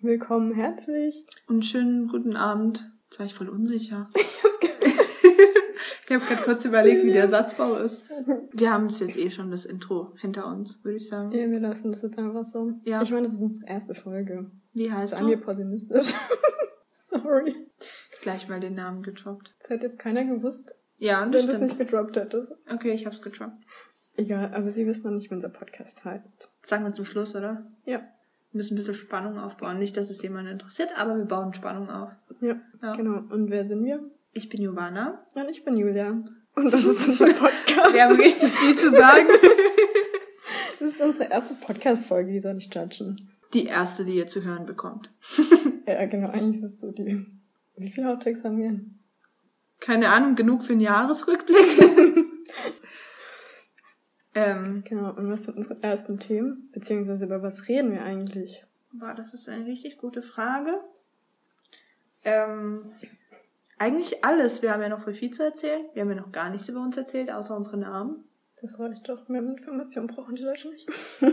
Willkommen, herzlich. Und schönen guten Abend. Jetzt war ich voll unsicher. Ich hab's Ich habe gerade kurz überlegt, wie der Satzbau ist. Wir haben es jetzt eh schon, das Intro hinter uns, würde ich sagen. ja, wir lassen das jetzt einfach so. Ja. Ich meine, das ist unsere erste Folge. Wie heißt Seien wir du? pessimistisch. Sorry. Gleich mal den Namen gedroppt. Das hätte jetzt keiner gewusst, Ja, wenn das du es nicht gedroppt hättest. Okay, ich hab's gedroppt. Egal, aber sie wissen noch nicht, wie unser Podcast heißt. Sagen wir zum Schluss, oder? Ja. Wir müssen ein bisschen Spannung aufbauen. Nicht, dass es jemanden interessiert, aber wir bauen Spannung auf. Ja, Ja. genau. Und wer sind wir? Ich bin Giovanna. Und ich bin Julia. Und das ist unser Podcast. Wir haben richtig viel zu sagen. Das ist unsere erste Podcast-Folge, die soll ich judgen. Die erste, die ihr zu hören bekommt. Ja, genau, eigentlich ist es so die. Wie viele Outtakes haben wir? Keine Ahnung, genug für einen Jahresrückblick. ähm, Genau, und was sind unsere ersten Themen? Beziehungsweise über was reden wir eigentlich? Boah, das ist eine richtig gute Frage. Ähm, eigentlich alles. Wir haben ja noch voll viel zu erzählen. Wir haben ja noch gar nichts über uns erzählt, außer unsere Namen. Das reicht doch. Mehr Informationen brauchen die Leute nicht.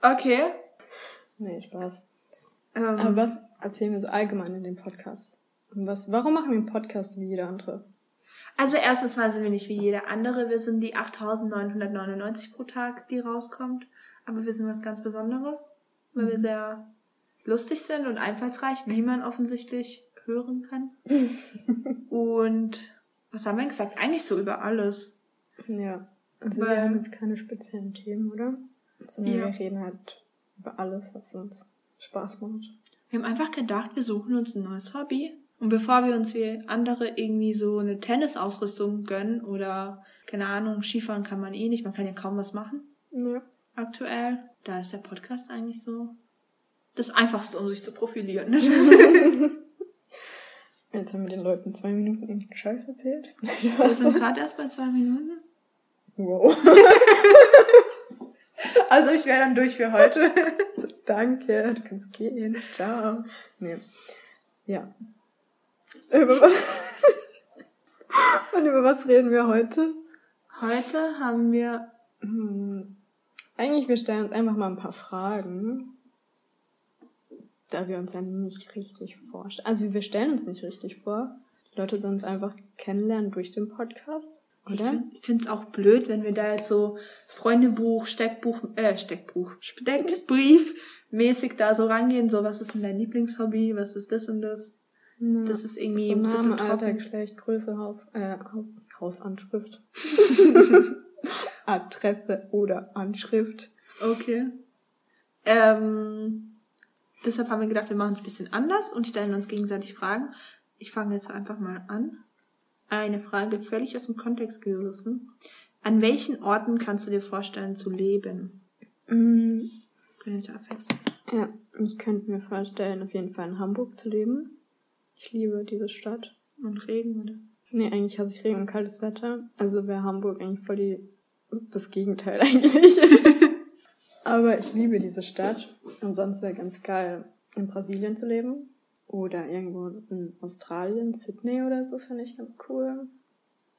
Okay. Nee, Spaß. Ähm, Aber was erzählen wir so allgemein in dem Podcast? Und was, warum machen wir einen Podcast wie jeder andere? Also erstens mal sind wir nicht wie jeder andere. Wir sind die 8.999 pro Tag, die rauskommt. Aber wir sind was ganz Besonderes, weil wir sehr lustig sind und einfallsreich, wie man offensichtlich hören kann. und was haben wir gesagt? Eigentlich so über alles. Ja. Also Weil- wir haben jetzt keine speziellen Themen, oder? Sondern Ja. wir reden halt über alles, was uns Spaß macht. Wir haben einfach gedacht, wir suchen uns ein neues Hobby. Und bevor wir uns wie andere irgendwie so eine Tennisausrüstung gönnen oder, keine Ahnung, Skifahren kann man eh nicht, man kann ja kaum was machen Ja. aktuell, da ist der Podcast eigentlich so das Einfachste, um sich zu profilieren. Jetzt haben wir den Leuten zwei Minuten irgendeinen Scheiß erzählt. wir sind gerade erst bei zwei Minuten. wow. Also ich wäre dann durch für heute. So, danke, du kannst gehen. Ciao. Nee. Ja. Über was? Und über was reden wir heute? Heute haben wir, Hm, Eigentlich, wir stellen uns einfach mal ein paar Fragen. Da wir uns ja nicht richtig vorstellen. Also wir stellen uns nicht richtig vor. Die Leute sollen uns einfach kennenlernen durch den Podcast. ich Oder? finde es auch blöd, wenn wir da jetzt so Freundebuch, Steckbuch, äh, Steckbuch, Steckbrief mäßig da so rangehen, so was ist denn dein Lieblingshobby, was ist das und das. Ja. Das ist irgendwie so ein bisschen Name, Alter, trocken. Geschlecht, Größe, Haus, äh, Haus, Hausanschrift. Adresse oder Anschrift. Okay. Ähm, deshalb haben wir gedacht, wir machen es ein bisschen anders und stellen uns gegenseitig Fragen. Ich fange jetzt einfach mal an. Eine Frage völlig aus dem Kontext gerissen. An welchen Orten kannst du dir vorstellen zu leben? Mm. Ja, ich könnte mir vorstellen, auf jeden Fall in Hamburg zu leben. Ich liebe diese Stadt. Und Regen, oder? Nee, eigentlich hasse ich Regen und kaltes Wetter. Also wäre Hamburg eigentlich voll die, das Gegenteil eigentlich. Aber ich liebe diese Stadt. Und sonst wäre ganz geil, in Brasilien zu leben. Oder irgendwo in Australien, Sydney oder so, finde ich ganz cool.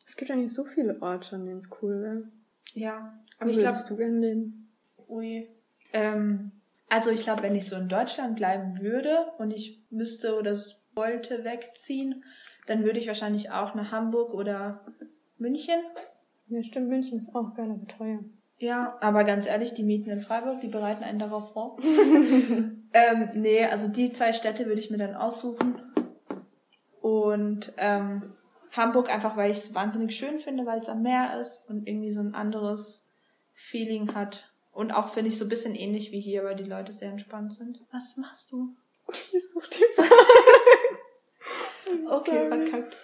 Es gibt eigentlich so viele Orte, an denen es cool wäre. Ja, Wo aber ich glaube, du gerne leben? Ui. Ähm, also ich glaube, wenn ich so in Deutschland bleiben würde und ich müsste oder wollte wegziehen, dann würde ich wahrscheinlich auch nach Hamburg oder München. Ja, stimmt, München ist auch geil, aber teuer. Ja, aber ganz ehrlich, die Mieten in Freiburg, die bereiten einen darauf vor. ähm, nee, also die zwei Städte würde ich mir dann aussuchen. Und ähm, Hamburg einfach, weil ich es wahnsinnig schön finde, weil es am Meer ist und irgendwie so ein anderes Feeling hat. Und auch finde ich so ein bisschen ähnlich wie hier, weil die Leute sehr entspannt sind. Was machst du? Ich suche die Frage. Okay, verkackt.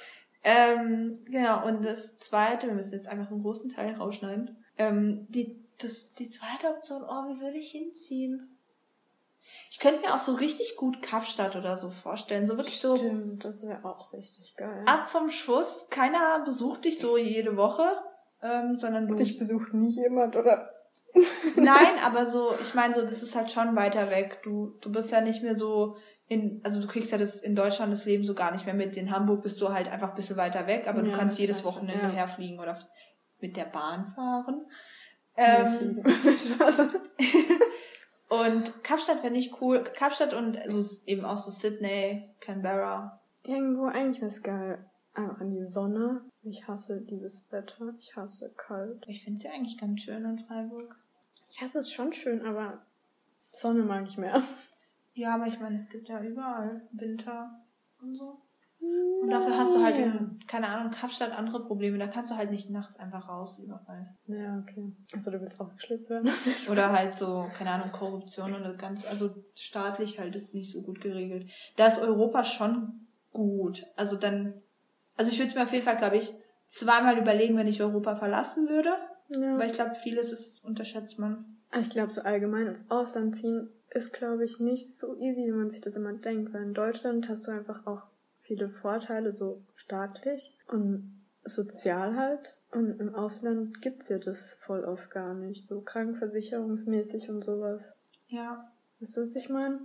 Ähm, genau, und das zweite, wir müssen jetzt einfach einen großen Teil rausschneiden. Ähm, die, das, die zweite Option, oh, wie würde ich hinziehen? Ich könnte mir auch so richtig gut Kapstadt oder so vorstellen. So wirklich so Stimmt, das wäre auch richtig geil. ab vom Schuss. Keiner besucht dich so jede Woche, ähm, sondern du. Dich besucht nie jemand, oder? Nein, aber so, ich meine, so, das ist halt schon weiter weg. Du, du bist ja nicht mehr so in, also du kriegst ja das in Deutschland das Leben so gar nicht mehr mit. In Hamburg bist du halt einfach ein bisschen weiter weg, aber du Ja, kannst jedes Wochenende ja. herfliegen oder mit der Bahn fahren. Ähm. Und Kapstadt wäre nicht cool. Kapstadt und also eben auch so Sydney, Canberra. Irgendwo eigentlich wäre es geil. Einfach in die Sonne. Ich hasse dieses Wetter. Ich hasse kalt. Ich finde es ja eigentlich ganz schön in Freiburg. Ich hasse es schon schön, aber Sonne mag ich mehr. Ja, aber ich meine, es gibt ja überall Winter und so. Und dafür hast du halt in, keine Ahnung, Kapstadt andere Probleme. Da kannst du halt nicht nachts einfach raus überall. Ja, okay. Also du willst auch geschlitzt werden? Oder halt so, keine Ahnung, Korruption und das Ganze. Also staatlich halt ist nicht so gut geregelt. Da ist Europa schon gut. Also dann, also ich würde es mir auf jeden Fall, glaube ich, zweimal überlegen, wenn ich Europa verlassen würde. Ja. Weil ich glaube, vieles ist, unterschätzt man. Ich glaube, so allgemein ins Ausland ziehen ist, glaube ich, nicht so easy, wie man sich das immer denkt. Weil in Deutschland hast du einfach auch viele Vorteile, so staatlich und sozial halt. Und im Ausland gibt's ja das voll oft gar nicht. So krankenversicherungsmäßig und sowas. Ja. Weißt du, was ich meine?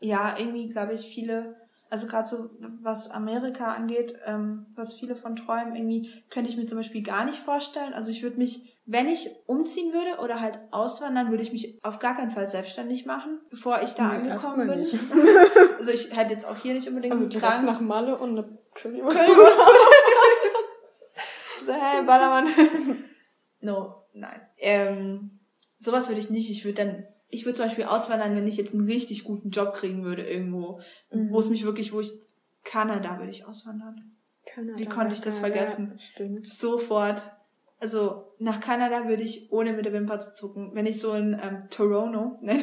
Ja, irgendwie glaube ich viele, also gerade so was Amerika angeht, ähm, was viele von träumen, irgendwie könnte ich mir zum Beispiel gar nicht vorstellen. Also ich würde mich wenn ich umziehen würde oder halt auswandern, würde ich mich auf gar keinen Fall selbstständig machen, bevor ich da nee, angekommen bin. Nicht. also ich hätte jetzt auch hier nicht unbedingt also einen Drang. nach Malle und eine Currywurst. so, hey, Ballermann. no, nein. Ähm, sowas würde ich nicht. Ich würde dann, ich würde zum Beispiel auswandern, wenn ich jetzt einen richtig guten Job kriegen würde irgendwo, mhm. wo es mich wirklich, wo ich Kanada würde ich auswandern. Kanada. Wie konnte ich das vergessen? Ja, stimmt. Sofort also nach Kanada würde ich ohne mit der Wimper zu zucken, wenn ich so in ähm, Toronto, ne?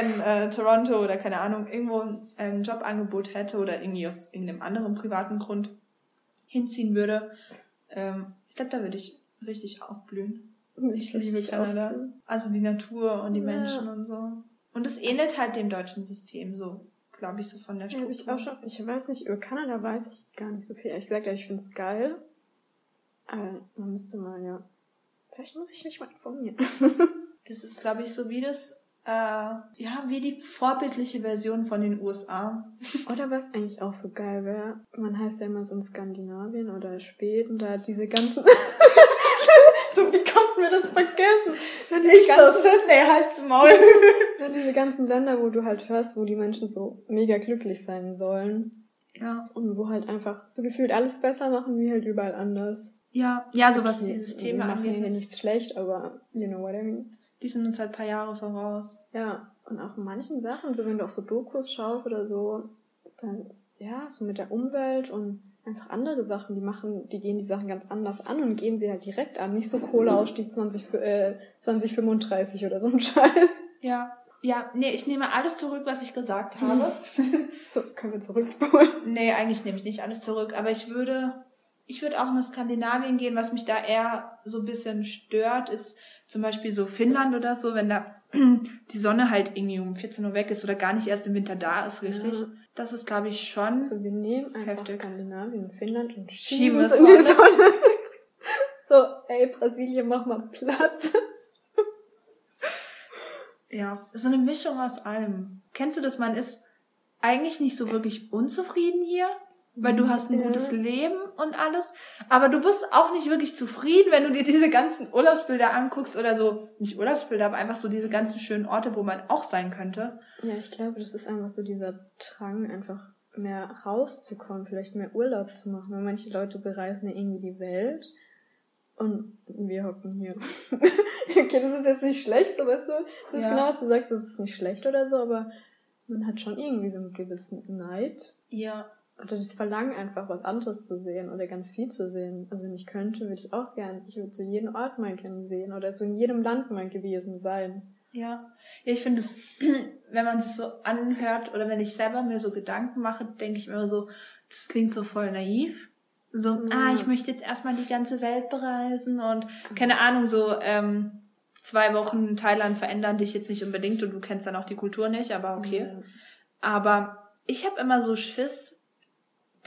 in äh, Toronto oder keine Ahnung, irgendwo ein Jobangebot hätte oder irgendwie aus irgendeinem anderen privaten Grund hinziehen würde, ähm, ich glaube, da würde ich richtig aufblühen. Ich liebe Kanada. Aufblühen. Also die Natur und die ja. Menschen und so. Und es ähnelt also, halt dem deutschen System so, glaube ich, so von der Struktur. Ja, ich auch schon, ich weiß nicht, über Kanada weiß ich gar nicht so viel. Ehrlich gesagt, ich finde es geil. Aber man müsste mal, ja. Vielleicht muss ich mich mal informieren. das ist, glaube ich, so wie das, äh, ja, wie die vorbildliche Version von den USA. Oder was eigentlich auch so geil wäre, man heißt ja immer so in Skandinavien oder Schweden, da diese ganzen... so, wie konnten wir das vergessen? Ich ganzen, so Sydney, halt's Maul. Dann diese ganzen Länder, wo du halt hörst, wo die Menschen so mega glücklich sein sollen. Ja. Und wo halt einfach so gefühlt alles besser machen, wie halt überall anders. Ja, ja, so was die Systeme angeht. Wir machen hier nichts schlecht, aber you know what I mean. Die sind uns halt paar Jahre voraus. Ja, und auch in manchen Sachen, so wenn du auch so Dokus schaust oder so, dann, ja, so mit der Umwelt und einfach andere Sachen, die machen, die gehen die Sachen ganz anders an und gehen sie halt direkt an. Nicht so Kohleausstieg 20, äh, 2035 oder so ein Scheiß. Ja. Ja, nee, ich nehme alles zurück, was ich gesagt habe. so, können wir zurückspulen? Nee, eigentlich nehme ich nicht alles zurück, aber ich würde ich würde auch nach Skandinavien gehen. Was mich da eher so ein bisschen stört, ist zum Beispiel so Finnland oder so, wenn da die Sonne halt irgendwie um 14 Uhr weg ist oder gar nicht erst im Winter da ist, richtig. Ja. Das ist, glaube ich, schon. So, wir nehmen einfach heftig. Skandinavien und Finnland und schieben es in die Sonne. so, ey, Brasilien, mach mal Platz. ja, so eine Mischung aus allem. Kennst du das? Man ist eigentlich nicht so wirklich unzufrieden hier, weil du hast ein gutes Leben und alles, aber du bist auch nicht wirklich zufrieden, wenn du dir diese ganzen Urlaubsbilder anguckst oder so, nicht Urlaubsbilder, aber einfach so diese ganzen schönen Orte, wo man auch sein könnte. Ja, ich glaube, das ist einfach so dieser Drang, einfach mehr rauszukommen, vielleicht mehr Urlaub zu machen, weil manche Leute bereisen ja irgendwie die Welt und wir hocken hier. okay, das ist jetzt nicht schlecht, so weißt du, das ja. ist genau, was du sagst, das ist nicht schlecht oder so, aber man hat schon irgendwie so einen gewissen Neid. Ja oder das Verlangen einfach was anderes zu sehen oder ganz viel zu sehen. Also wenn ich könnte, würde ich auch gern, ich würde zu jedem Ort mal gerne sehen oder so in jedem Land mal gewesen sein. Ja, ja ich finde es, wenn man es so anhört oder wenn ich selber mir so Gedanken mache, denke ich mir immer so, das klingt so voll naiv. So, ja. ah, ich möchte jetzt erstmal die ganze Welt bereisen und keine Ahnung, so ähm, zwei Wochen Thailand verändern dich jetzt nicht unbedingt und du kennst dann auch die Kultur nicht, aber okay. Ja. Aber ich habe immer so Schiss,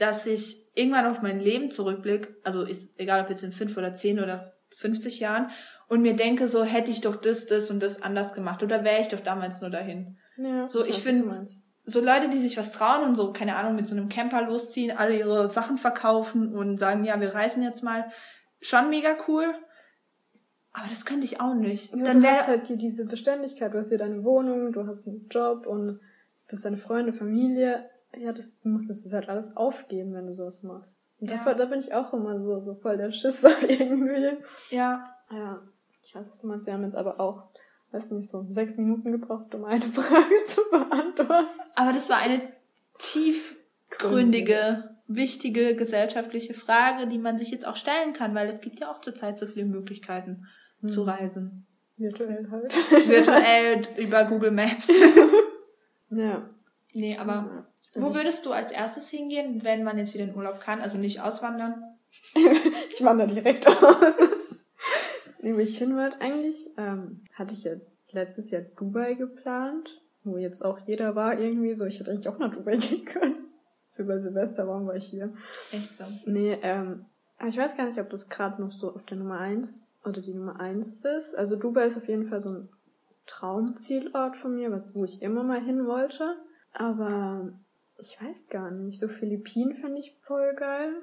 dass ich irgendwann auf mein Leben zurückblicke, also ist egal ob jetzt in fünf oder zehn oder 50 Jahren, und mir denke, so hätte ich doch das, das und das anders gemacht oder wäre ich doch damals nur dahin. Ja, so, ich finde, so Leute, die sich was trauen und so, keine Ahnung, mit so einem Camper losziehen, alle ihre Sachen verkaufen und sagen, ja, wir reisen jetzt mal, schon mega cool. Aber das könnte ich auch nicht. Ja, Dann du hast halt hier diese Beständigkeit, du hast hier deine Wohnung, du hast einen Job und du hast deine Freunde, Familie. Ja, das, du musstest das halt alles aufgeben, wenn du sowas machst. Und Ja. dafür, da bin ich auch immer so, so voll der Schisser irgendwie. ja, Ja, ich weiß, was du meinst. Wir haben jetzt aber auch, weiß nicht, so sechs Minuten gebraucht, um eine Frage zu beantworten. aber das war eine tiefgründige, wichtige gesellschaftliche Frage, die man sich jetzt auch stellen kann, weil es gibt ja auch zurzeit so viele Möglichkeiten zu reisen. Virtuell halt. Virtuell über Google Maps. ja. Nee, aber wo würdest du als erstes hingehen, wenn man jetzt wieder in Urlaub kann? Also nicht auswandern? Ich wandere direkt aus. nee, wo ich hin wollte eigentlich, ähm, hatte ich ja letztes Jahr Dubai geplant, wo jetzt auch jeder war irgendwie so. Ich hätte eigentlich auch nach Dubai gehen können. So über Silvester waren wir hier. Echt so. Nee, ähm, aber ich weiß gar nicht, ob das gerade noch so auf der Nummer eins oder die Nummer eins ist. Also Dubai ist auf jeden Fall so ein Traumzielort von mir, was, wo ich immer mal hin wollte. Aber ich weiß gar nicht. So Philippinen fände ich voll geil.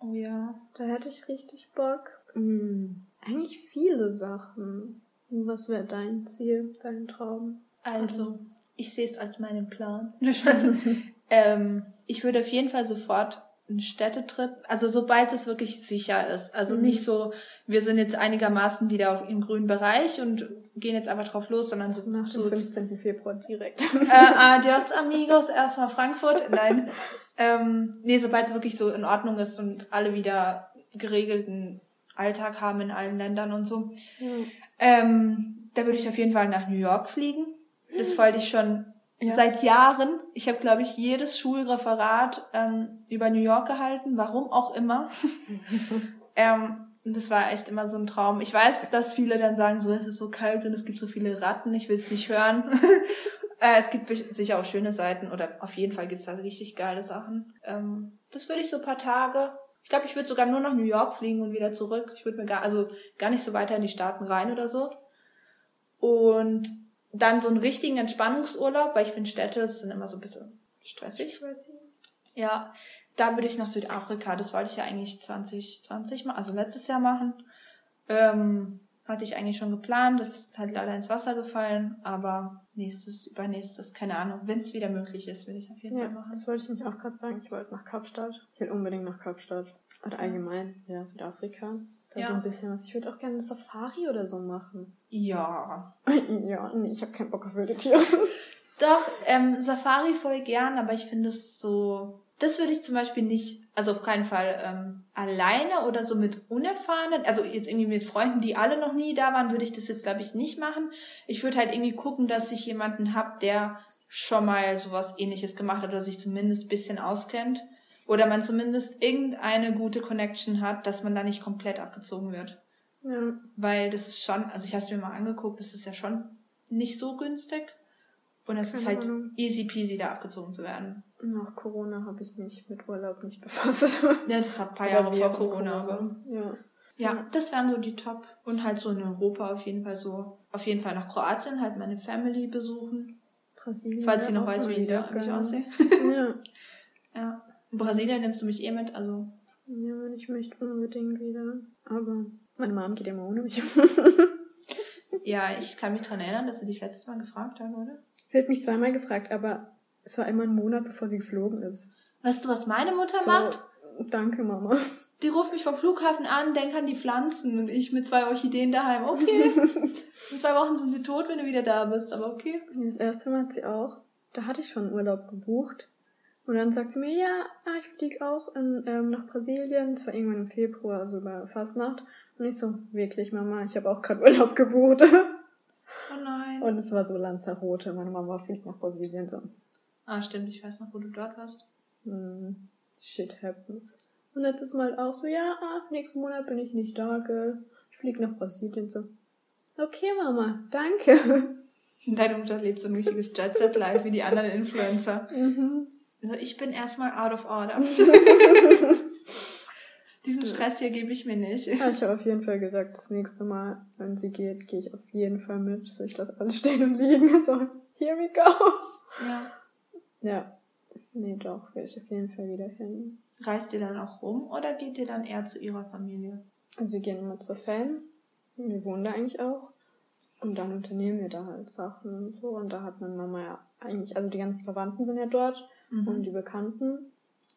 Oh ja. Da hätte ich richtig Bock. Hm, eigentlich viele Sachen. Was wäre dein Ziel, dein Traum? Also, ich sehe es als meinen Plan. Ähm, ich würde auf jeden Fall sofort einen Städtetrip, also sobald es wirklich sicher ist. Also Mhm. nicht so, wir sind jetzt einigermaßen wieder auf, im grünen Bereich und gehen jetzt einfach drauf los, sondern so, Nach dem so 15. Februar direkt. äh, adios amigos, erstmal Frankfurt. Nein. Ähm, nee, sobald es wirklich so in Ordnung ist und alle wieder geregelten Alltag haben in allen Ländern und so. ja. Ähm, da würde ich auf jeden Fall nach New York fliegen. Das wollte ich schon Ja. seit Jahren. Ich habe, glaube ich, jedes Schulreferat ähm, über New York gehalten, warum auch immer. ähm, das war echt immer so ein Traum. Ich weiß, dass viele dann sagen, so es ist so kalt und es gibt so viele Ratten, ich will es nicht hören. äh, es gibt sicher auch schöne Seiten oder auf jeden Fall gibt es da richtig geile Sachen. Ähm, das würde ich so ein paar Tage. Ich glaube, ich würde sogar nur nach New York fliegen und wieder zurück. Ich würde mir gar, also gar nicht so weiter in die Staaten rein oder so. Und dann so einen richtigen Entspannungsurlaub, weil ich finde Städte sind immer so ein bisschen stressig. Ja, da würde ich nach Südafrika. Das wollte ich ja eigentlich 2020 mal, also letztes Jahr machen. Ähm, hatte ich eigentlich schon geplant. Das ist halt leider ins Wasser gefallen. Aber nächstes, übernächstes, keine Ahnung. Wenn es wieder möglich ist, will ich es auf jeden Ja, Fall machen. das wollte ich mich auch gerade sagen. Ich wollte nach Kapstadt. Ich will unbedingt nach Kapstadt. Oder allgemein, ja, Südafrika. Da Ja. so ein bisschen was. Ich würde auch gerne eine Safari oder so machen. Ja. ja, nee, ich habe keinen Bock auf wilde Tiere. Doch, ähm, Safari voll gern, aber ich finde es so. Das würde ich zum Beispiel nicht, also auf keinen Fall ähm, alleine oder so mit Unerfahrenen, also jetzt irgendwie mit Freunden, die alle noch nie da waren, würde ich das jetzt, glaube ich, nicht machen. Ich würde halt irgendwie gucken, dass ich jemanden hab, der schon mal sowas ähnliches gemacht hat oder sich zumindest ein bisschen auskennt. Oder man zumindest irgendeine gute Connection hat, dass man da nicht komplett abgezogen wird. ja. Weil das ist schon, also ich habe es mir mal angeguckt, das ist ja schon nicht so günstig. Und es ist halt Ahnung. easy peasy, da abgezogen zu werden. Nach Corona habe ich mich mit Urlaub nicht befasst. Ja, das war ein paar Jahre vor Corona. Aber. Ja. Ja, das wären so die Top. Und halt so in Europa auf jeden Fall so, auf jeden Fall nach Kroatien, halt meine Family besuchen. Brasilien. Falls sie noch weiß, wie ich aussehe. Ja. Brasilien nimmst du mich eh mit, also. Ja, ich möchte unbedingt wieder. Aber meine Mom geht immer ohne mich. Ja, ich kann mich dran erinnern, dass sie dich letztes Mal gefragt hat, oder? sie hat mich zweimal gefragt, aber es war immer ein Monat, bevor sie geflogen ist. Weißt du, was meine Mutter So, macht? danke, Mama. Die ruft mich vom Flughafen an, denk an die Pflanzen und ich mit zwei Orchideen daheim. Okay. In zwei Wochen sind sie tot, wenn du wieder da bist, aber okay. Das erste Mal hat sie auch, da hatte ich schon Urlaub gebucht. Und dann sagt sie mir, ja, ah, ich fliege auch in, ähm, nach Brasilien. Es war irgendwann im Februar, also bei Fastnacht. Und ich so, wirklich, Mama, ich habe auch gerade Urlaub gebucht. Oh nein. Und es war so Lanzarote. Meine Mama fliegt nach Brasilien. So, Ah, stimmt, ich weiß noch, wo du dort warst. hm, shit happens. Und letztes Mal auch so, ja, ah, nächsten Monat bin ich nicht da, gell. Ich fliege nach Brasilien. So, okay, Mama, danke. Deine Mutter lebt so ein richtiges Jet-Set-Life wie die anderen Influencer. Mhm. Also ich bin erstmal out of order. Diesen Stress hier gebe ich mir nicht. Ja, ich habe auf jeden Fall gesagt, das nächste Mal, wenn sie geht, gehe ich auf jeden Fall mit. So, ich lasse alles stehen und liegen. So, here we go. Ja. Ja. Nee, doch, will ich auf jeden Fall wieder hin. Reist ihr dann auch rum oder geht ihr dann eher zu ihrer Familie? Also wir gehen immer zur Fan. Wir wohnen da eigentlich auch. Und dann unternehmen wir da halt Sachen und so. Und da hat meine Mama ja eigentlich, also die ganzen Verwandten sind ja dort Mhm. und die Bekannten.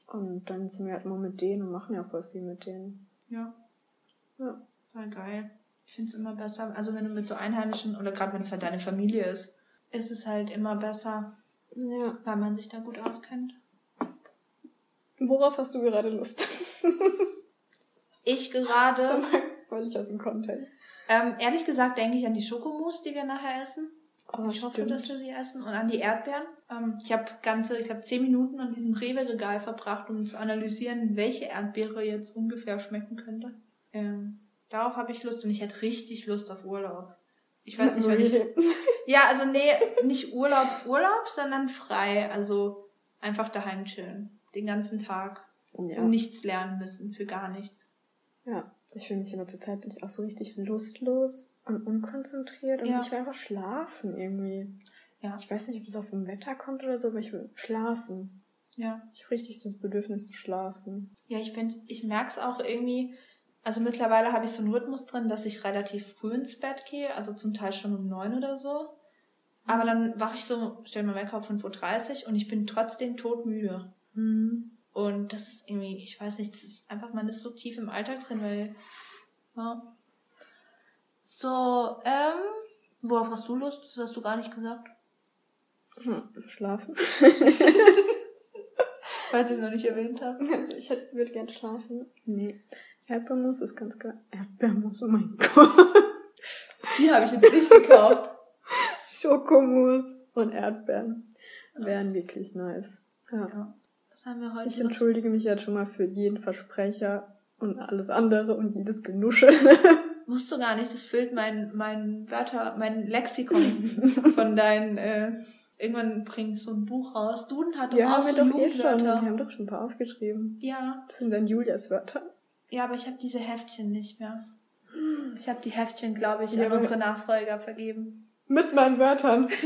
Und dann sind wir halt immer mit denen und machen ja voll viel mit denen. Ja, Ja. voll geil. Ich finde es immer besser, also wenn du mit so Einheimischen oder gerade wenn es halt deine Familie ist, ist es halt immer besser, Ja. weil man sich da gut auskennt. Worauf hast du gerade Lust? Ich gerade, völlig aus dem Kontext. ähm, ehrlich gesagt, denke ich an die Schokomousse, die wir nachher essen. Oh, ich hoffe, dass wir sie essen. Und an die Erdbeeren. Ähm, ich habe ganze, ich glaube, zehn Minuten an diesem Rewe-Regal verbracht, um zu analysieren, welche Erdbeere jetzt ungefähr schmecken könnte. Ähm, darauf habe ich Lust und ich hätte richtig Lust auf Urlaub. Ich weiß nicht, wenn ich. Ja, also nee, nicht Urlaub, Urlaub, sondern frei. Also einfach daheim chillen. Den ganzen Tag. Ja. Und nichts lernen müssen, für gar nichts. Ja, ich fühle mich immer zur Zeit bin ich auch so richtig lustlos und unkonzentriert und Ja. ich will einfach schlafen irgendwie. Ja. Ich weiß nicht, ob es auf dem Wetter kommt oder so, aber ich will schlafen. Ja. Ich habe richtig das Bedürfnis zu schlafen. Ja, ich finde, ich merke es auch irgendwie. Also mittlerweile habe ich so einen Rhythmus drin, dass ich relativ früh ins Bett gehe, also zum Teil schon um neun oder so. Aber dann wache ich so, stell mir Wecker auf 5.30 Uhr und ich bin trotzdem todmüde. Mhm. Und das ist irgendwie, ich weiß nicht, das ist einfach, man ist so tief im Alltag drin, weil. Ja. So, ähm, worauf hast du Lust? Das hast du gar nicht gesagt. Hm, Schlafen. Falls ich es noch nicht erwähnt habe. Also ich hätte- würde gern schlafen. Nee. Erdbeermus ist ganz geil. Erdbeermus, oh mein Gott. Die habe ich jetzt nicht gekauft. Schokomus und Erdbeeren wären wirklich nice. Ja. Ja. Was haben wir heute? Ich entschuldige mich jetzt schon mal für jeden Versprecher und alles andere und jedes Genuschel. Musst du gar nicht, das füllt mein, mein Wörter, mein Lexikon von deinen, äh, irgendwann bringst du ein Buch raus. Duden hat doch Ja, auch so doch eh schon. Wir haben doch schon ein paar aufgeschrieben. Ja, Das sind dann Julias Wörter. ja, aber ich habe diese Heftchen nicht mehr. Ich habe die Heftchen, glaube ich, Ja, an unsere Nachfolger vergeben. Mit meinen Wörtern.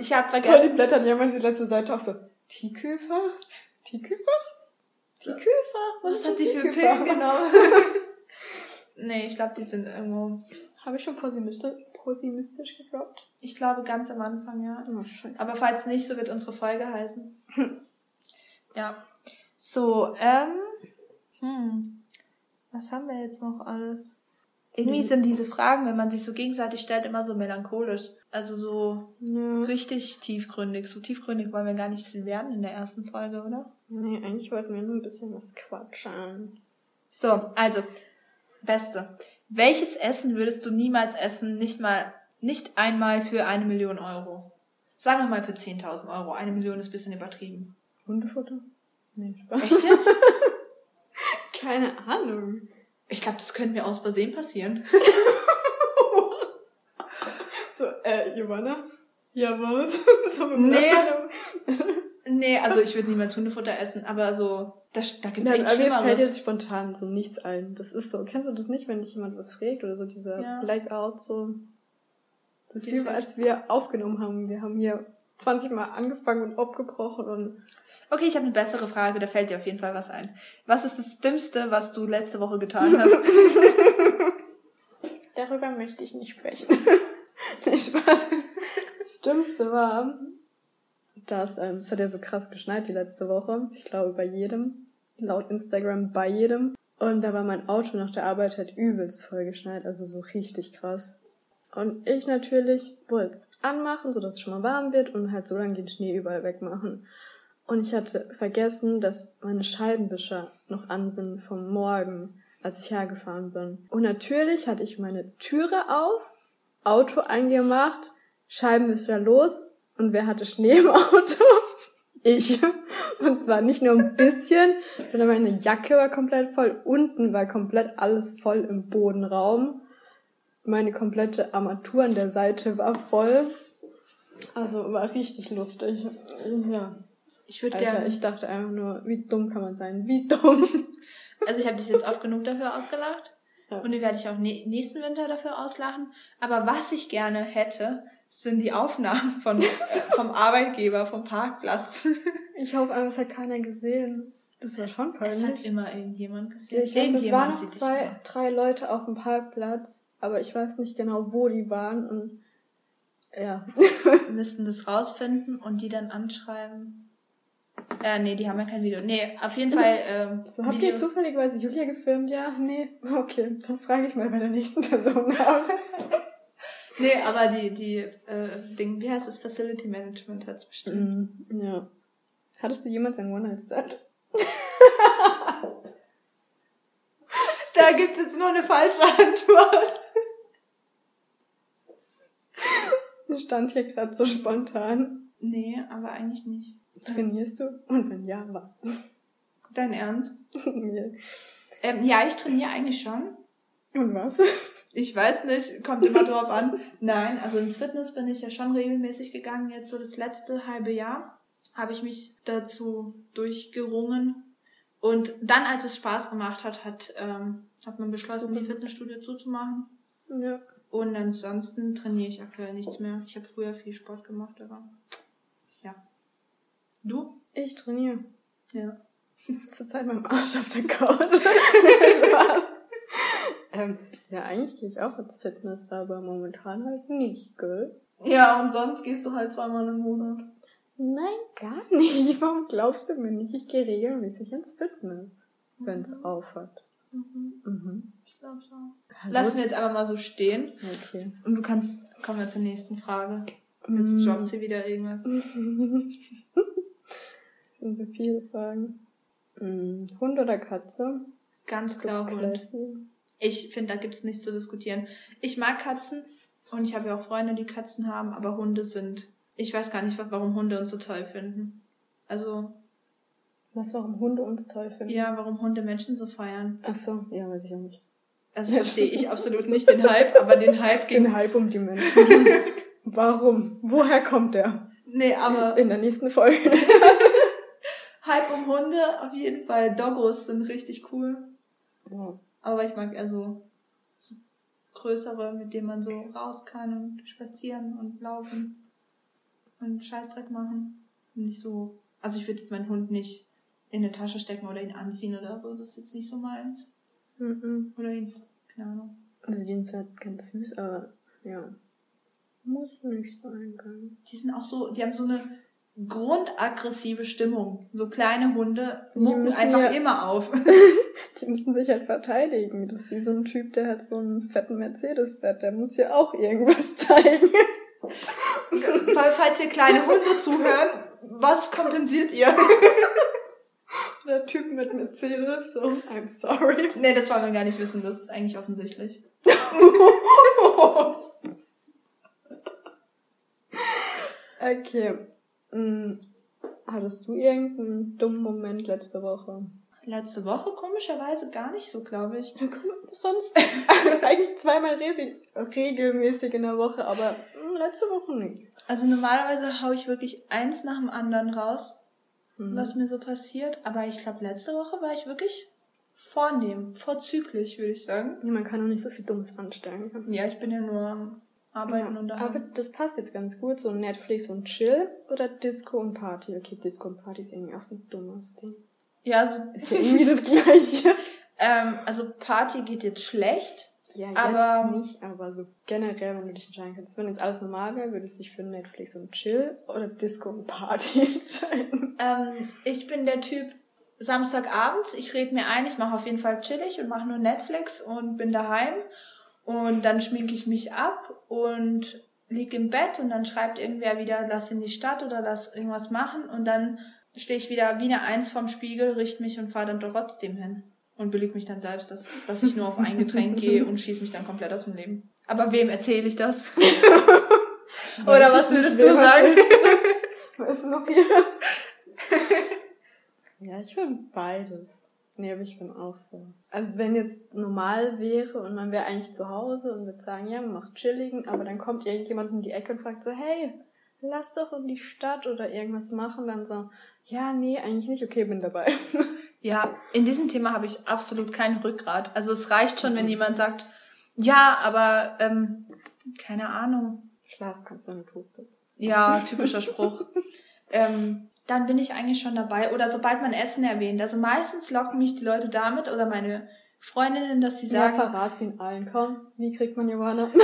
Ich habe Toll, die vergessen. blättern ja mal die letzte Seite auch so. Tiefkühlfach? Tiefkühlfach? Tiefkühlfach? Was ist hat die für? Pillen genommen? nee, ich glaube, die sind irgendwo. Habe ich schon pessimistisch, pessimistisch gedroppt? Ich glaube, ganz am Anfang, ja. Oh, scheiße. Aber falls nicht, so wird unsere Folge heißen. ja. So, ähm. Hm. Was haben wir jetzt noch alles? Irgendwie sind diese Fragen, wenn man sich so gegenseitig stellt, immer so melancholisch. Also so ja. richtig tiefgründig. So tiefgründig wollen wir gar nicht werden in der ersten Folge, oder? Nee, eigentlich wollten wir nur ein bisschen was quatschen. So, also, Beste. Welches Essen würdest du niemals essen, nicht mal, nicht einmal für eine Million Euro? Sagen wir mal für 10.000 Euro. Eine Million ist ein bisschen übertrieben. Hundefutter? Nee, Spaß. Echt jetzt? Keine Ahnung. Ich glaube, das könnte mir aus Versehen passieren. So, äh, Giovanna? Ja, was? so Nee. Nee, also ich würde niemals Hundefutter essen, aber so, da, da gibt's Nein, echt aber mir fällt Schlimmeres. jetzt spontan so nichts ein. Das ist so. Kennst du das nicht, wenn dich jemand was fragt oder so dieser Ja. Blackout so? Das ist als wir aufgenommen haben. Wir haben hier 20 Mal angefangen und abgebrochen und Okay, ich habe eine bessere Frage, da fällt dir auf jeden Fall was ein. Was ist das Dümmste, was du letzte Woche getan hast? darüber möchte ich nicht sprechen. nee, Spaß. Das Dümmste war, dass, ähm, es hat ja so krass geschneit die letzte Woche. Ich glaube bei jedem. Laut Instagram bei jedem. Und da war mein Auto nach der Arbeit halt übelst voll geschneit, also so richtig krass. Und ich natürlich wollte es anmachen, sodass es schon mal warm wird und halt so lange den Schnee überall wegmachen. Und ich hatte vergessen, dass meine Scheibenwischer noch an sind vom Morgen, als ich hergefahren bin. Und natürlich hatte ich meine Türe auf, Auto eingemacht, Scheibenwischer los und wer hatte Schnee im Auto? Ich. Und zwar nicht nur ein bisschen, sondern meine Jacke war komplett voll. Unten war komplett alles voll im Bodenraum. Meine komplette Armatur an der Seite war voll. Also war richtig lustig. Ja. Ich würde gerne. ich dachte einfach nur, wie dumm kann man sein? Wie dumm. Also ich habe dich jetzt oft genug dafür ausgelacht. Ja. Und die werde ich auch nä- nächsten Winter dafür auslachen. Aber was ich gerne hätte, sind die Aufnahmen von, äh, vom Arbeitgeber, vom Parkplatz. Ich hoffe, aber es hat keiner gesehen. Das war schon peinlich. Es hat immer irgendjemand gesehen. Ja, ich weiß, es waren dich zwei, drei Leute auf dem Parkplatz, aber ich weiß nicht genau, wo die waren und ja. Wir müssten das rausfinden und die dann anschreiben. Äh, nee, die haben ja kein Video. Nee, auf jeden Fall, ähm, So, habt Video. ihr zufälligerweise Julia gefilmt? Ja, nee. Okay, dann frage ich mal bei der nächsten Person nach. Nee, aber die, die, äh, Ding, wie heißt das? Facility Management hat's bestimmt. Mm, ja. Hattest du jemals einen One-Night-Stand? Da gibt's jetzt nur eine falsche Antwort. Das stand hier gerade so spontan. Nee, aber eigentlich nicht. Trainierst du? Und wenn ja, was? Dein Ernst? Ja. Ähm, ja, ich trainiere eigentlich schon. Und was? Ich weiß nicht, kommt immer drauf an. Nein, also ins Fitness bin ich ja schon regelmäßig gegangen. Jetzt so das letzte halbe Jahr habe ich mich dazu durchgerungen. Und dann, als es Spaß gemacht hat, hat, ähm, hat man beschlossen, die Fitnessstudio zuzumachen. Ja. Und ansonsten trainiere ich aktuell nichts mehr. Ich habe früher viel Sport gemacht, aber ja. Du? Ich trainiere. Ja. Zurzeit meinem Arsch auf der Couch. Spaß. Ähm, ja, eigentlich gehe ich auch ins Fitness, aber momentan halt nicht, gell? Ja, und sonst gehst du halt zweimal im Monat. Nein, gar nicht. Warum glaubst du mir nicht? Ich gehe regelmäßig ins Fitness, wenn es aufhat. Mhm. Mhm. Ich glaube schon. Hallo? Lassen wir jetzt einfach mal so stehen. Okay. Und du kannst, kommen wir zur nächsten Frage. Jetzt droppt sie wieder irgendwas. Das sind so viele Fragen. Mm, Hund oder Katze? Ganz klar Hund. Ich finde, da gibt's nichts zu diskutieren. Ich mag Katzen und ich habe ja auch Freunde, die Katzen haben, aber Hunde sind. Ich weiß gar nicht, warum Hunde uns so toll finden. Also, Was, warum Hunde uns toll finden? ja, warum Hunde Menschen so feiern. Ach so, ja, weiß ich auch nicht. Also verstehe ich absolut nicht den Hype, aber den Hype gegen. Den Hype um die Menschen. warum? Woher kommt der? Nee, aber In der nächsten Folge. Hype um Hunde auf jeden Fall. Doggos sind richtig cool. Ja. Aber ich mag eher so, so größere, mit denen man so raus kann und spazieren und laufen und Scheißdreck machen. Und nicht so. Also ich würde jetzt meinen Hund nicht in eine Tasche stecken oder ihn anziehen oder so. Das ist jetzt nicht so meins. Mhm. Oder ihn, keine Ahnung. Also die sind halt ganz süß, aber ja. Muss nicht sein können. Die sind auch so, die haben so eine grundaggressive Stimmung. So kleine Hunde mucken müssen einfach ja- immer auf. Die müssen sich halt verteidigen. Das ist wie so ein Typ, der hat so einen fetten Mercedes fährt. Der muss ja auch irgendwas zeigen. Fall- Falls ihr kleine Hunde zuhören, was kompensiert ihr? Der Typ mit Mercedes, so, I'm sorry. Nee, das wollen wir gar nicht wissen, das ist eigentlich offensichtlich. Okay. Hm. Hattest du irgendeinen dummen Moment letzte Woche? Letzte Woche komischerweise gar nicht so, glaube ich. Sonst eigentlich zweimal regelmäßig in der Woche, aber hm, letzte Woche nicht. Also normalerweise hau ich wirklich eins nach dem anderen raus, Hm. was mir so passiert. Aber ich glaube, letzte Woche war ich wirklich vornehm, vorzüglich, würde ich sagen. Nee, man kann auch nicht so viel Dummes anstellen. Ja, ich bin ja nur Arbeiten und Ja, daheim. aber das passt jetzt ganz gut. So Netflix und Chill oder Disco und Party. Okay, Disco und Party ist irgendwie auch ein dummes Ding. Ja, also, Ist ja irgendwie das Gleiche. ähm, also Party geht jetzt schlecht. Ja, jetzt Aber- nicht, aber so generell, wenn du dich entscheiden kannst. Wenn jetzt alles normal wäre, würdest du dich für Netflix und Chill oder Disco und Party entscheiden. Ähm, ich bin der Typ Samstagabends, ich rede mir ein, ich mache auf jeden Fall chillig und mache nur Netflix und bin daheim. Und dann schminke ich mich ab und lieg im Bett und dann schreibt irgendwer wieder, lass in die Stadt oder lass irgendwas machen. Und dann stehe ich wieder wie eine Eins vorm Spiegel, richte mich und fahre dann trotzdem hin. Und belüge mich dann selbst, dass, dass ich nur auf ein Getränk gehe und schieße mich dann komplett aus dem Leben. Aber wem erzähle ich das? Oder was würdest du sagen? Was ist noch hier? ja, ich bin beides. Nee, aber ich bin auch so. Also wenn jetzt normal wäre und man wäre eigentlich zu Hause und würde sagen, ja, man macht chilligen, aber dann kommt irgendjemand um die Ecke und fragt so, hey, lass doch in die Stadt oder irgendwas machen, dann so, ja, nee, eigentlich nicht, okay, bin dabei. Ja, in diesem Thema habe ich absolut kein Rückgrat. Also es reicht schon, wenn jemand sagt, ja, aber ähm, keine Ahnung. Schlafen kannst du, wenn du tot bist. Ja, typischer Spruch. ähm, dann bin ich eigentlich schon dabei. Oder sobald man Essen erwähnt. Also meistens locken mich die Leute damit oder meine Freundinnen, dass sie Ja, sagen, verrat sie in allen. Komm, wie kriegt man Johanna?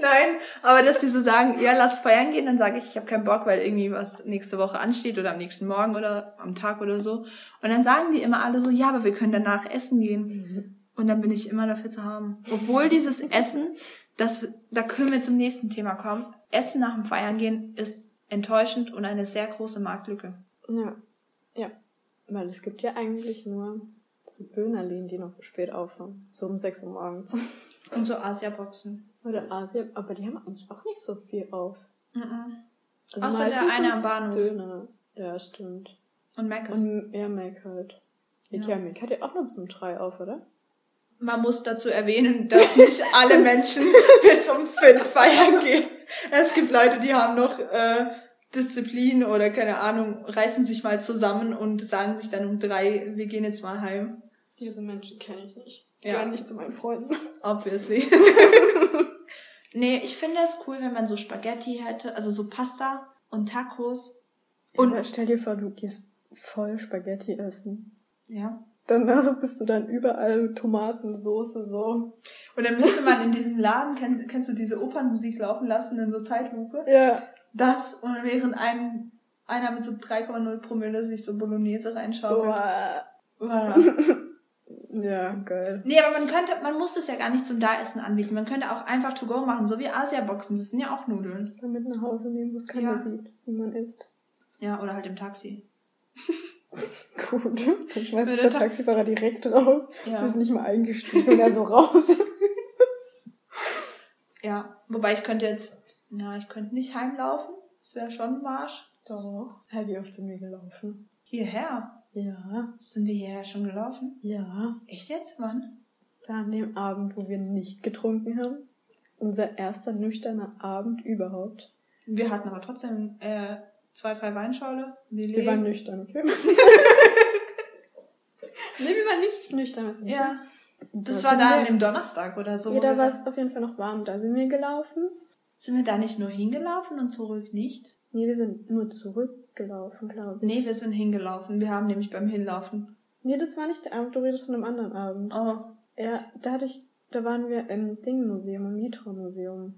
Nein, aber dass die so sagen, ja, lass feiern gehen, dann sage ich, ich habe keinen Bock, weil irgendwie was nächste Woche ansteht oder am nächsten Morgen oder am Tag oder so. Und dann sagen die immer alle so, ja, aber wir können danach essen gehen. Und dann bin ich immer dafür zu haben. Obwohl dieses Essen, das, da können wir zum nächsten Thema kommen. Essen nach dem Feiern gehen ist enttäuschend und eine sehr große Marktlücke. Ja. Ja. Weil es gibt ja eigentlich nur so Dönerläden, die noch so spät aufhören. So um 6 Uhr morgens. Und so Asia-Boxen. Oder Asien. Aber die haben eigentlich auch nicht so viel auf. Mhm. Also Außer der eine am Bahnhof. Döner. Ja, stimmt. Und Mac. Und Air Mac halt. Ja. Ikea Mac hat ja auch noch bis um 3 auf, oder? Man muss dazu erwähnen, dass nicht alle Menschen bis um fünf feiern gehen. Es gibt Leute, die haben noch äh, Disziplin oder keine Ahnung, reißen sich mal zusammen und sagen sich dann um drei, wir gehen jetzt mal heim. Diese Menschen kenne ich nicht. Ja. Gar nicht zu meinen Freunden. Obviously. nee, ich finde es cool, wenn man so Spaghetti hätte, also so Pasta und Tacos. Und stell dir vor, du gehst voll Spaghetti essen. Ja. Danach bist du dann überall Tomatensoße so. Und dann müsste man in diesem Laden, kenn, kennst du diese Opernmusik laufen lassen in so Zeitlupe? Ja. Das und während ein, einer mit so 3,0 Promille sich so Bolognese reinschaut. Boah. Wow. Ja, geil. Nee, aber man könnte, man muss das ja gar nicht zum Da-Essen anbieten. Man könnte auch einfach to go machen, so wie Asia-Boxen. Das sind ja auch Nudeln. Damit nach Hause nehmen, wo es keiner Ja. sieht, wie man isst. Ja, oder halt im Taxi. Gut. Dann schmeißt der Ta- Taxifahrer direkt raus. Ja. Wir sind nicht mal eingestiegen und er so raus. Ja. Wobei ich könnte jetzt, na, ich könnte nicht heimlaufen. Das wäre schon ein Marsch. Doch. Hä, wie oft sind wir gelaufen? Hierher. Ja. Sind wir hierher schon gelaufen? Ja. Echt jetzt? Wann? Da an dem Abend, wo wir nicht getrunken haben. Unser erster nüchterner Abend überhaupt. Wir hatten aber trotzdem äh, zwei, drei Weinschorle. Lillet. Wir waren nüchtern, okay? nee, wir waren nicht nüchtern. du? Ja. Das da war da an dem Donnerstag oder so. Ja, da war es auf jeden Fall noch warm. Da sind wir gelaufen. Sind wir da nicht nur hingelaufen und zurück nicht? Nee, wir sind nur zurückgelaufen, glaube ich. Nee, wir sind hingelaufen. Wir haben nämlich beim Hinlaufen. Nee, das war nicht der Abend, du redest von einem anderen Abend. Oh. Ja, da hatte ich, da waren wir im Ding-Museum, im Mitra-Museum.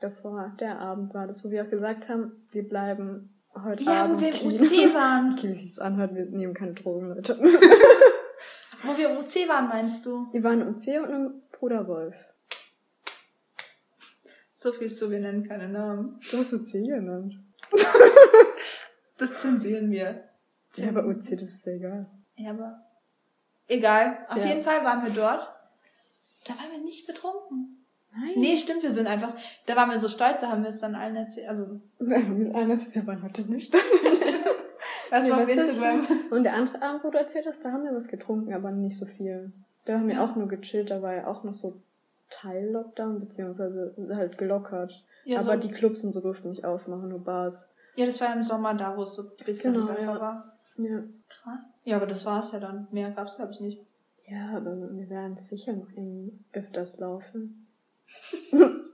Davor, der Abend war das, wo wir auch gesagt haben, wir bleiben heute Ja, Abend wo wir im. UC waren. Okay, wie sich das anhört, wir nehmen keine Drogen, Leute. Wo wir im UC waren, meinst du? Wir waren im C und im Bruder Wolf. So viel zu, wir nennen keine Namen. Du hast UC genannt. Das zensieren wir. Ja, aber UC, das ist ja egal. Ja, aber egal. Auf Ja. jeden Fall waren wir dort. Da waren wir nicht betrunken. Nein. Nee, stimmt, wir sind einfach. Da waren wir so stolz, da haben wir es dann allen erzählt. Also, Wir einer- wir waren heute nüchtern. was Nee, war auf? Instagram? Und der andere Abend, wo du erzählt hast, da haben wir was getrunken, aber nicht so viel. Da haben wir auch nur gechillt, da war ja auch noch so Teil-Lockdown, beziehungsweise halt gelockert. Ja, aber so- die Clubs und so durften nicht aufmachen, nur Bars. Ja, das war im Sommer da, wo es so ein bisschen Genau, besser ja. war. Ja. Krass. Ja, aber das war's ja dann. Mehr gab's, glaube ich, nicht. Ja, aber wir werden sicher noch irgendwie öfters laufen.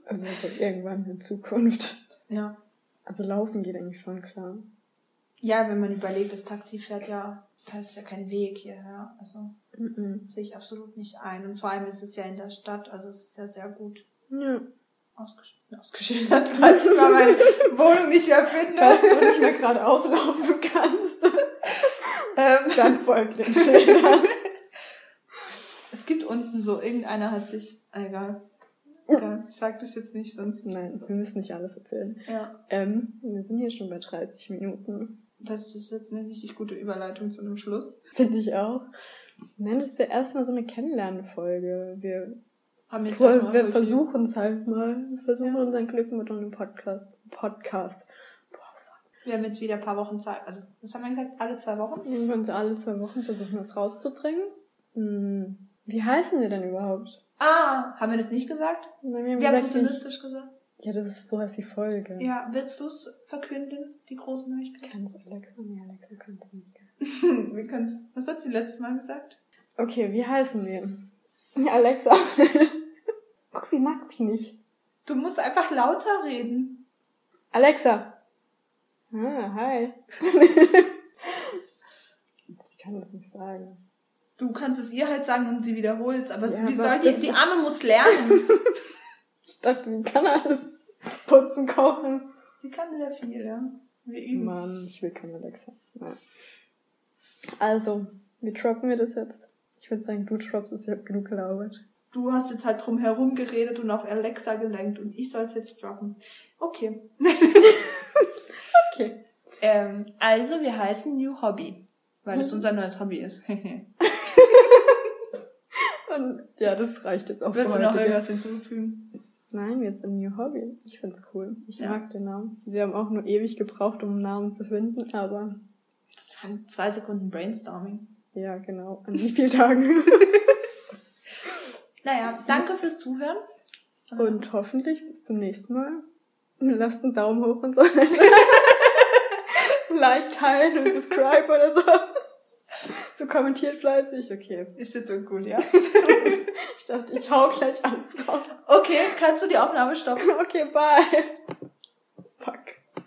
Also so irgendwann in Zukunft. Ja. Also laufen geht eigentlich schon klar. Ja, wenn man überlegt, das Taxi fährt ja, das ist ja kein Weg hierher. Also Mhm. sehe ich absolut nicht ein. Und vor allem ist es ja in der Stadt, also es ist ja sehr gut Ja. ausgesch ausgeschildert, falls ich mal meine Wohnung nicht mehr finde. Falls du nicht mehr gerade auslaufen kannst, Ähm, dann folgt den Schildern. es gibt unten so, irgendeiner hat sich, egal. Egal. Ich sag das jetzt nicht, sonst, Nein, wir müssen nicht alles erzählen. ja. Ähm, wir sind hier schon bei 30 Minuten. Das ist jetzt eine richtig gute Überleitung zu einem Schluss. Finde ich auch. Nein, das ist ja erstmal so eine Kennenlernfolge. Wir, Haben jetzt voll, wir versuchen es halt mal. Wir versuchen Ja. unseren Glück mit einem Podcast. Podcast. Boah, fuck. Wir haben jetzt wieder ein paar Wochen Zeit. Also, was haben wir gesagt? Alle zwei Wochen? Nehmen wir uns alle zwei Wochen versuchen, das rauszubringen. Hm. Wie heißen wir denn überhaupt? Ah, haben wir das nicht gesagt? Nein, wir haben Wir haben gesagt, ich, pessimistisch gesagt. ja, das ist so heißt die Folge. Ja, willst du es verkünden, die große Neuigkeit? Kann es Alexa? Nee, Alexa kann es nicht. wir können's. Was hat sie letztes Mal gesagt? Okay, wie heißen wir? Alexa. Guck, sie mag mich nicht. Du musst einfach lauter reden. Alexa. Ah, hi. ich kann das nicht sagen. Du kannst es ihr halt sagen und sie wiederholst, aber Ja, wie aber soll die, die Arme muss lernen. Ich dachte, die kann alles putzen, kochen. die kann sehr viel, ja. Wir üben. Mann, ich will keine Alexa. Ja. Also, wie droppen wir das jetzt? Ich würde sagen, du droppst es, ich habe genug gelabert. Du hast jetzt halt drum herum geredet und auf Alexa gelenkt und ich soll es jetzt droppen. Okay. Okay. Ähm, also, wir heißen New Hobby, weil es unser neues Hobby ist. Und ja, das reicht jetzt auch Willst du noch irgendwas hinzufügen? Nein, wir sind New Hobby. Ich find's cool. Ich Ja. mag den Namen. Wir haben auch nur ewig gebraucht, um einen Namen zu finden, aber Das waren zwei Sekunden Brainstorming. ja, genau. An wie vielen Tagen? Naja, danke fürs Zuhören. Und hoffentlich bis zum nächsten Mal. Lasst einen Daumen hoch und so. like, teilen und subscribe oder so. So kommentiert fleißig. Okay. Ist jetzt so gut, ja? Ich dachte, ich hau gleich alles raus. Okay, kannst du die Aufnahme stoppen? Okay, bye.